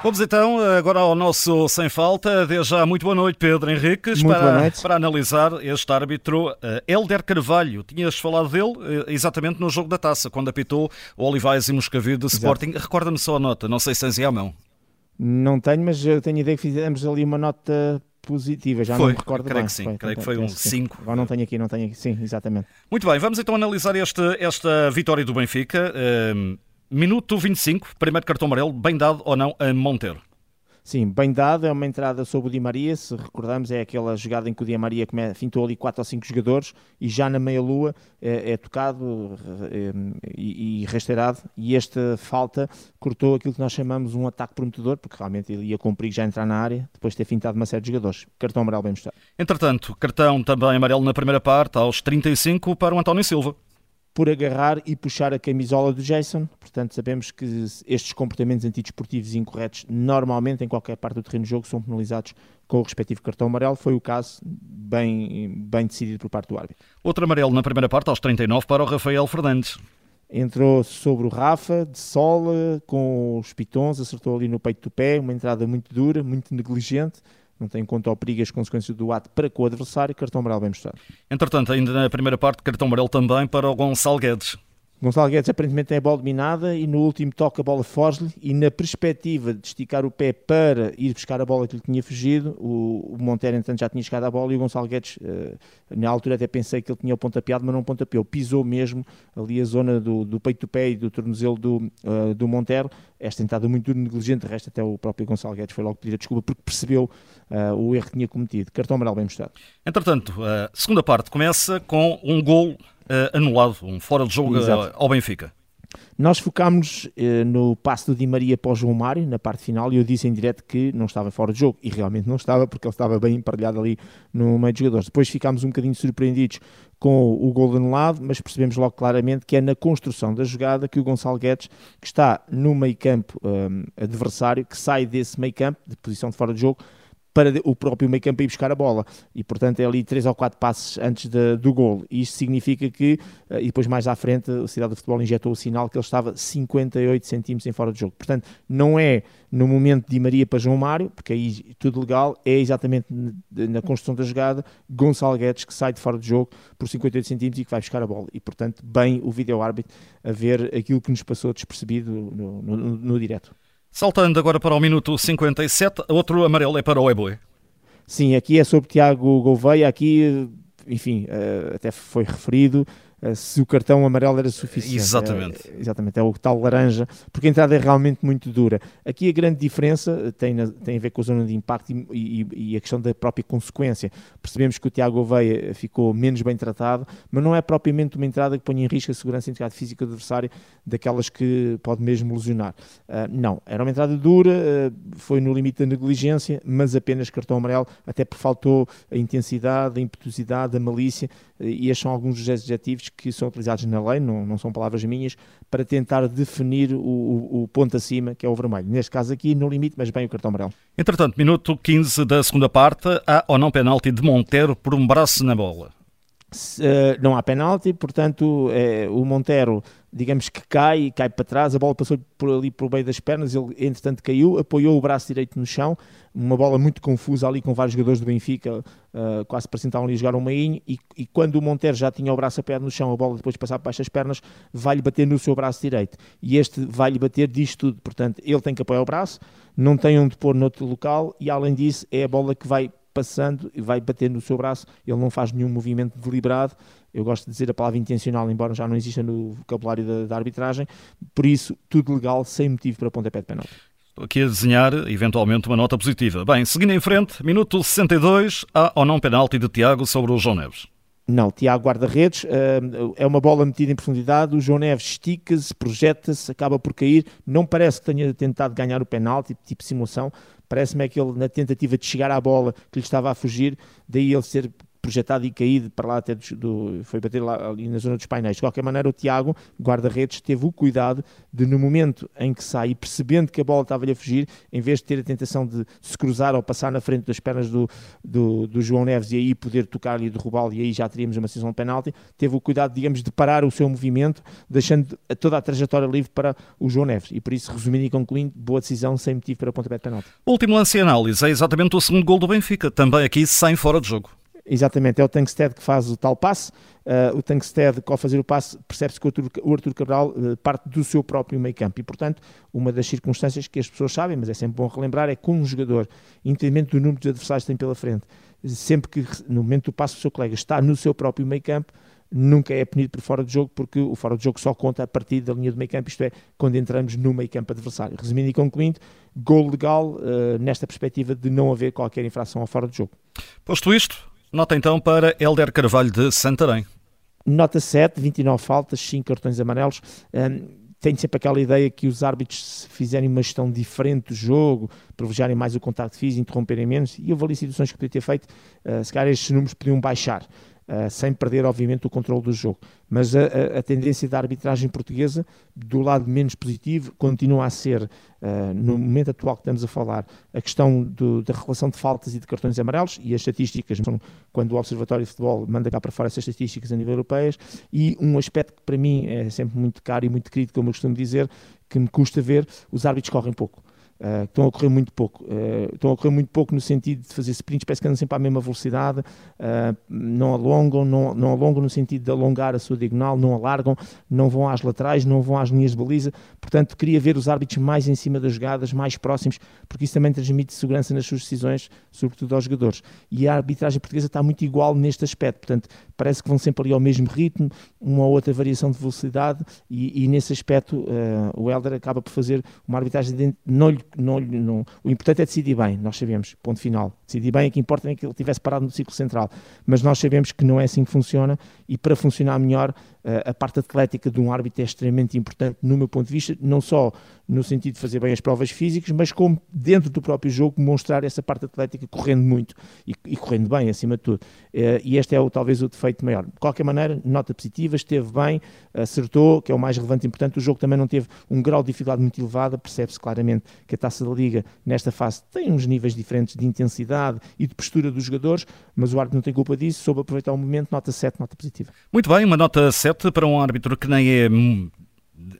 Vamos então agora ao nosso Sem Falta. Desde já, muito boa noite, Pedro Henriques, muito para, para analisar este árbitro, uh, Helder Carvalho. Tinhas falado dele uh, exatamente no jogo da taça, quando apitou o Olivais e Moscavide de Sporting. Recorda-me só a nota, não sei se tens aí à mão. Não tenho, mas eu tenho a ideia que fizemos ali uma nota positiva, já foi, não me recordo creio bem. Que sim, foi, creio que foi um 5. Agora não tenho aqui, não tenho aqui, sim, exatamente. Muito bem, vamos então analisar este, esta vitória do Benfica. Minuto 25, primeiro cartão amarelo, bem dado ou não a Monteiro? Sim, bem dado, é uma entrada sobre o Di Maria, se recordamos, é aquela jogada em que o Di Maria fintou ali 4 ou 5 jogadores e já na meia-lua é, é, tocado é, e, e rasteirado e esta falta cortou aquilo que nós chamamos um ataque prometedor, porque realmente ele ia cumprir já entrar na área, depois de ter fintado uma série de jogadores. Cartão amarelo bem mostrado. Entretanto, cartão também amarelo na primeira parte, aos 35 para o António Silva por agarrar e puxar a camisola do Jason. Portanto, sabemos que estes comportamentos antidesportivos incorretos, normalmente em qualquer parte do terreno de jogo, são penalizados com o respectivo cartão amarelo. Foi o caso bem, bem decidido por parte do árbitro. Outro amarelo na primeira parte, aos 39, para o Rafael Fernandes. Entrou sobre o Rafa, de sola, com os pitons, acertou ali no peito do pé, uma entrada muito dura, muito negligente não tem em conta o perigo e as consequências do ato para com o adversário, cartão amarelo bem mostrado. Entretanto, ainda na primeira parte, cartão amarelo também para o Gonçalo Guedes. Gonçalo Guedes aparentemente tem a bola dominada e no último toque a bola foge-lhe e na perspectiva de esticar o pé para ir buscar a bola que lhe tinha fugido, o, o Monteiro entanto já tinha chegado à bola e o Gonçalo Guedes, uh, na altura até pensei que ele tinha o pontapeado, mas não pontapeou, pisou mesmo ali a zona do, do peito do pé e do tornozelo do, uh, do Monteiro, esta entrada muito negligente, de resto até o próprio Gonçalo Guedes foi logo pedir a desculpa porque percebeu uh, o erro que tinha cometido. Cartão amarelo bem mostrado. Entretanto, a segunda parte começa com um gol anulado, um fora de jogo Exato. ao Benfica. Nós focámos uh, no passo do Di Maria para o João Mário, na parte final, e eu disse em direto que não estava fora de jogo, e realmente não estava, porque ele estava bem emparelhado ali no meio de jogadores. Depois ficámos um bocadinho surpreendidos com o gol anulado, mas percebemos logo claramente que é na construção da jogada que o Gonçalo Guedes, que está no meio campo um, adversário, que sai desse meio campo, de posição de fora de jogo, para o próprio meio campo ir buscar a bola. E, portanto, é ali três ou quatro passos antes de, do gol. E isto significa que, eh, e depois mais à frente, a Cidade do Futebol injetou o sinal que ele estava 58 centímetros em fora de jogo. Portanto, não é no momento de Maria para João Mário, porque aí tudo legal, é exatamente na construção da jogada, Gonçalo Guedes que sai de fora de jogo por 58 centímetros e que vai buscar a bola. E, portanto, bem o vídeo-árbitro a ver aquilo que nos passou despercebido no, no, no, no direto. Saltando agora para o minuto 57, outro amarelo é para o Eboe. Sim, aqui é sobre Tiago Gouveia, aqui, enfim, eh, até foi referido, se o cartão amarelo era suficiente. Exatamente. É, exatamente, é o tal laranja, porque a entrada é realmente muito dura. Aqui a grande diferença tem, na, tem a ver com a zona de impacto e, e, e, a questão da própria consequência. Percebemos que o Tiago Oveia ficou menos bem tratado, mas não é propriamente uma entrada que ponha em risco a segurança e a integridade física do adversário, daquelas que pode mesmo lesionar. Uh, não, era uma entrada dura, uh, foi no limite da negligência, mas apenas cartão amarelo, até porque faltou a intensidade, a impetuosidade, a malícia, uh, e estes são alguns dos adjetivos que são utilizados na lei, não, não são palavras minhas, para tentar definir o, o, o, ponto acima, que é o vermelho. Neste caso aqui, no limite, mas bem o cartão amarelo. Entretanto, minuto 15 da segunda parte, há ou não penalti de Monteiro por um braço na bola? Uh, não há penalti, portanto, é, o Montero, digamos que cai, cai para trás, a bola passou por ali por meio das pernas, ele entretanto caiu, apoiou o braço direito no chão, uma bola muito confusa ali com vários jogadores do Benfica, uh, quase parecendo ali a jogar um meinho, e, e, quando o Montero já tinha o braço apoiado no chão, a bola depois de passar baixo das pernas, vai-lhe bater no seu braço direito, e este vai-lhe bater diz tudo, portanto, ele tem que apoiar o braço, não tem onde pôr noutro local, e além disso, é a bola que vai passando e vai bater no seu braço, ele não faz nenhum movimento deliberado. Eu gosto de dizer a palavra intencional, embora já não exista no vocabulário da, da arbitragem. Por isso, tudo legal, sem motivo para pontapé de penalti. Estou aqui a desenhar, eventualmente, uma nota positiva. Bem, seguindo em frente, minuto 62, há ou não penalti de Tiago sobre o João Neves? Não, Tiago guarda-redes, eh, é uma bola metida em profundidade, o João Neves estica-se, projeta-se, acaba por cair, não parece que tenha tentado ganhar o penalti, tipo simulação, parece-me é que ele, na tentativa de chegar à bola que lhe estava a fugir, daí ele ser projetado e caído para lá até do, foi bater lá ali na zona dos painéis. De qualquer maneira, o Tiago, guarda-redes, teve o cuidado de, no momento em que sai, percebendo que a bola estava-lhe a fugir, em vez de ter a tentação de se cruzar ou passar na frente das pernas do, do, do João Neves e aí poder tocar-lhe e derrubá-lo e aí já teríamos uma decisão de penalti, teve o cuidado, digamos, de parar o seu movimento, deixando toda a trajetória livre para o João Neves. E por isso, resumindo e concluindo, boa decisão, sem motivo para o pontapé de penalti. Último lance e análise é exatamente o segundo gol do Benfica, também aqui sem fora de jogo. Exatamente, é o Tankstead que faz o tal passe. Uh, o Tankstead, ao fazer o passe, percebe-se que o Arthur, o Arthur Cabral uh, parte do seu próprio meio campo. E, portanto, uma das circunstâncias que as pessoas sabem, mas é sempre bom relembrar, é que um jogador, independentemente do número de adversários que tem pela frente, sempre que no momento do passo do seu colega está no seu próprio meio campo, nunca é punido por fora de jogo, porque o fora de jogo só conta a partir da linha do meio campo, isto é, quando entramos no meio campo adversário. Resumindo e concluindo, gol legal uh, nesta perspectiva de não haver qualquer infração ao fora de jogo. Posto isto, nota então para Helder Carvalho de Santarém. Nota 7, 29 faltas, 5 cartões amarelos. Um, tenho sempre aquela ideia que os árbitros, se fizerem uma gestão diferente do jogo, privilegiarem mais o contacto físico, interromperem menos, e eu ali situações que podia ter feito, uh, se calhar estes números podiam baixar. Uh, sem perder, obviamente, o controle do jogo. Mas a, a, a, tendência da arbitragem portuguesa, do lado menos positivo, continua a ser, uh, no momento atual que estamos a falar, a questão do, da relação de faltas e de cartões amarelos, e as estatísticas, quando o Observatório de Futebol manda cá para fora essas estatísticas a nível europeias, e um aspecto que para mim é sempre muito caro e muito querido, como eu costumo dizer, que me custa ver, os árbitros correm pouco. Uh, estão a correr muito pouco. Uh, estão a muito pouco no sentido de fazer sprints, parece que andam sempre à mesma velocidade, uh, não alongam, não, não alongam no sentido de alongar a sua diagonal, não alargam, não vão às laterais, não vão às linhas de baliza. Portanto, queria ver os árbitros mais em cima das jogadas, mais próximos, porque isso também transmite segurança nas suas decisões, sobretudo aos jogadores. E a arbitragem portuguesa está muito igual neste aspecto, portanto, parece que vão sempre ali ao mesmo ritmo, uma ou outra variação de velocidade, e, e nesse aspecto o Helder acaba por fazer uma arbitragem de, não lhe não, não, o importante é decidir bem, nós sabemos, ponto final. Decidir bem, o que importa é que ele tivesse parado no ciclo central. Mas nós sabemos que não é assim que funciona e para funcionar melhor, a parte atlética de um árbitro é extremamente importante, no meu ponto de vista, não só no sentido de fazer bem as provas físicas, mas como dentro do próprio jogo mostrar essa parte atlética correndo muito e, e correndo bem, acima de tudo. Eh, e este é o, talvez o defeito maior. De qualquer maneira, nota positiva, esteve bem, acertou, que é o mais relevante e importante. O jogo também não teve um grau de dificuldade muito elevado, percebe-se claramente que a taça da Liga, nesta fase, tem uns níveis diferentes de intensidade e de postura dos jogadores, mas o árbitro não tem culpa disso, soube aproveitar o momento, nota 7, nota positiva. Muito bem, uma nota 7 para um árbitro que nem é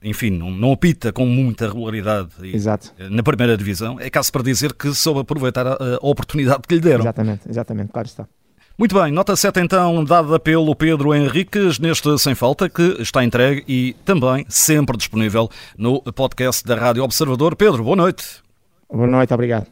enfim, não, não apita com muita regularidade Exato. na primeira divisão, é caso para dizer que soube aproveitar a, a oportunidade que lhe deram. Exatamente, exatamente, claro está. Muito bem, nota 7 então, dada pelo Pedro Henriques neste Sem Falta, que está entregue e também sempre disponível no podcast da Rádio Observador. Pedro, boa noite. Boa noite, obrigado.